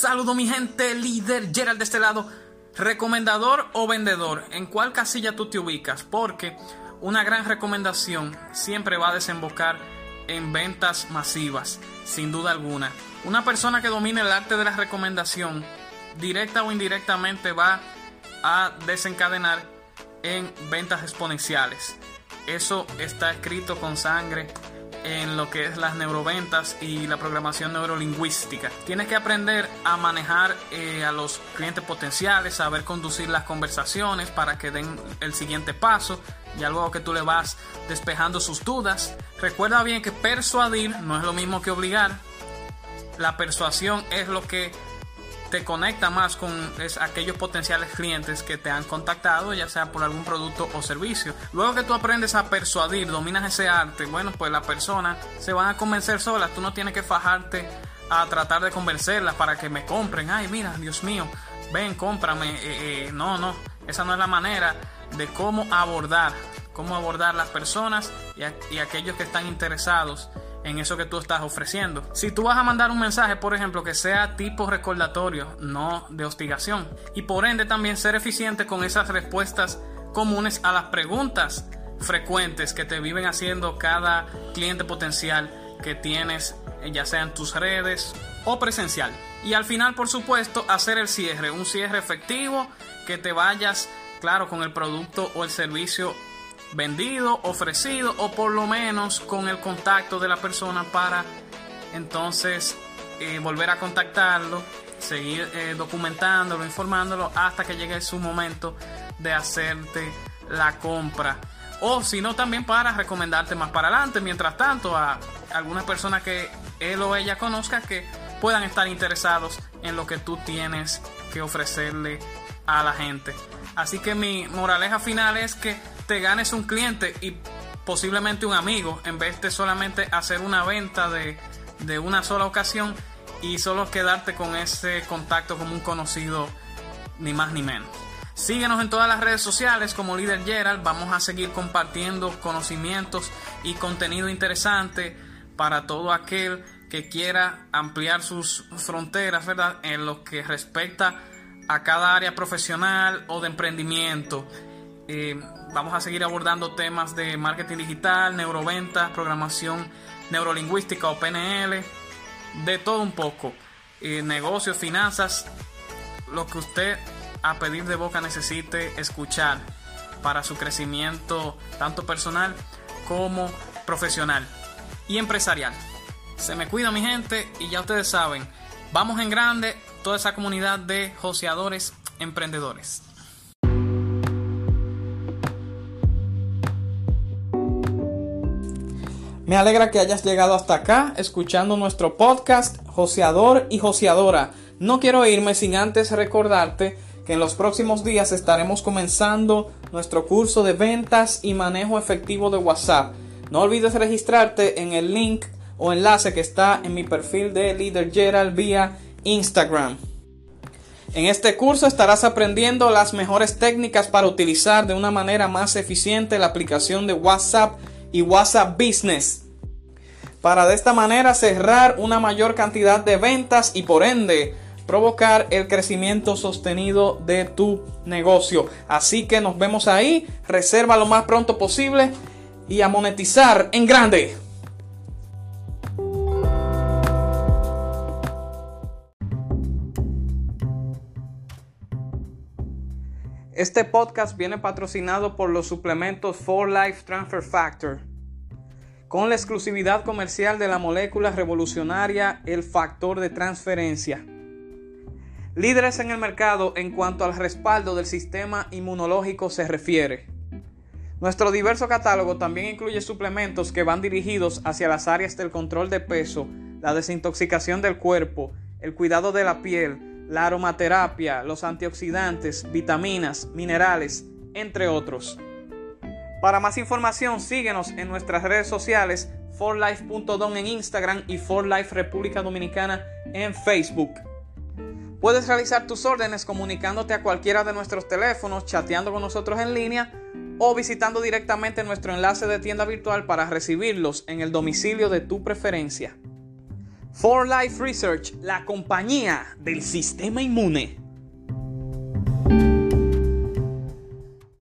Saludo mi gente, líder Gerald de este lado. Recomendador o vendedor, ¿en cuál casilla tú te ubicas? Porque una gran recomendación siempre va a desembocar en ventas masivas, sin duda alguna. Una persona que domine el arte de la recomendación, directa o indirectamente, va a desencadenar en ventas exponenciales. Eso está escrito con sangre en lo que es las neuroventas y la programación neurolingüística. Tienes que aprender a manejar eh, a los clientes potenciales, saber conducir las conversaciones para que den el siguiente paso. Ya luego que tú le vas despejando sus dudas. Recuerda bien que persuadir no es lo mismo que obligar. La persuasión es lo que te conecta más con aquellos potenciales clientes que te han contactado, ya sea por algún producto o servicio. Luego que tú aprendes a persuadir, dominas ese arte, bueno, pues la persona se van a convencer sola. Tú no tienes que fajarte a tratar de convencerlas para que me compren. Ay, mira, Dios mío, ven, cómprame. Eh, eh, no, no, esa no es la manera de cómo abordar, cómo abordar las personas y aquellos que están interesados en eso que tú estás ofreciendo. Si tú vas a mandar un mensaje, por ejemplo, que sea tipo recordatorio, no de hostigación, y por ende también ser eficiente con esas respuestas comunes a las preguntas frecuentes que te viven haciendo cada cliente potencial que tienes, ya sea en tus redes o presencial. Y al final, por supuesto, hacer el cierre, un cierre efectivo, que te vayas, claro, con el producto o el servicio vendido, ofrecido o por lo menos con el contacto de la persona para entonces eh, volver a contactarlo, seguir eh, documentándolo, informándolo hasta que llegue su momento de hacerte la compra. O si no, también para recomendarte más para adelante, mientras tanto, a algunas personas que él o ella conozca que puedan estar interesados en lo que tú tienes que ofrecerle a la gente. Así que mi moraleja final es que te ganes un cliente y posiblemente un amigo en vez de solamente hacer una venta de, de una sola ocasión y solo quedarte con ese contacto como un conocido ni más ni menos. Síguenos en todas las redes sociales como Líder Gerald. Vamos a seguir compartiendo conocimientos y contenido interesante para todo aquel que quiera ampliar sus fronteras, ¿verdad? En lo que respecta a cada área profesional o de emprendimiento. Vamos a seguir abordando temas de marketing digital, neuroventa, programación neurolingüística o PNL, de todo un poco. Negocios, finanzas, lo que usted a pedir de boca necesite escuchar para su crecimiento tanto personal como profesional y empresarial. Se me cuida mi gente y ya ustedes saben, vamos en grande toda esa comunidad de joseadores emprendedores. Me alegra que hayas llegado hasta acá escuchando nuestro podcast Joseador y Joseadora. No quiero irme sin antes recordarte que en los próximos días estaremos comenzando nuestro curso de ventas y manejo efectivo de WhatsApp. No olvides registrarte en el link o enlace que está en mi perfil de Leader Gerald vía Instagram. En este curso estarás aprendiendo las mejores técnicas para utilizar de una manera más eficiente la aplicación de WhatsApp y WhatsApp Business para de esta manera cerrar una mayor cantidad de ventas y por ende provocar el crecimiento sostenido de tu negocio. Así que nos vemos ahí, reserva lo más pronto posible y a monetizar en grande. Este podcast viene patrocinado por los suplementos For Life Transfer Factor con la exclusividad comercial de la molécula revolucionaria, el factor de transferencia. Líderes en el mercado en cuanto al respaldo del sistema inmunológico se refiere. Nuestro diverso catálogo también incluye suplementos que van dirigidos hacia las áreas del control de peso, la desintoxicación del cuerpo, el cuidado de la piel, la aromaterapia, los antioxidantes, vitaminas, minerales, entre otros. Para más información, síguenos en nuestras redes sociales, forlife.don en Instagram y forlife República Dominicana en Facebook. Puedes realizar tus órdenes comunicándote a cualquiera de nuestros teléfonos, chateando con nosotros en línea o visitando directamente nuestro enlace de tienda virtual para recibirlos en el domicilio de tu preferencia. For Life Research, la compañía del sistema inmune.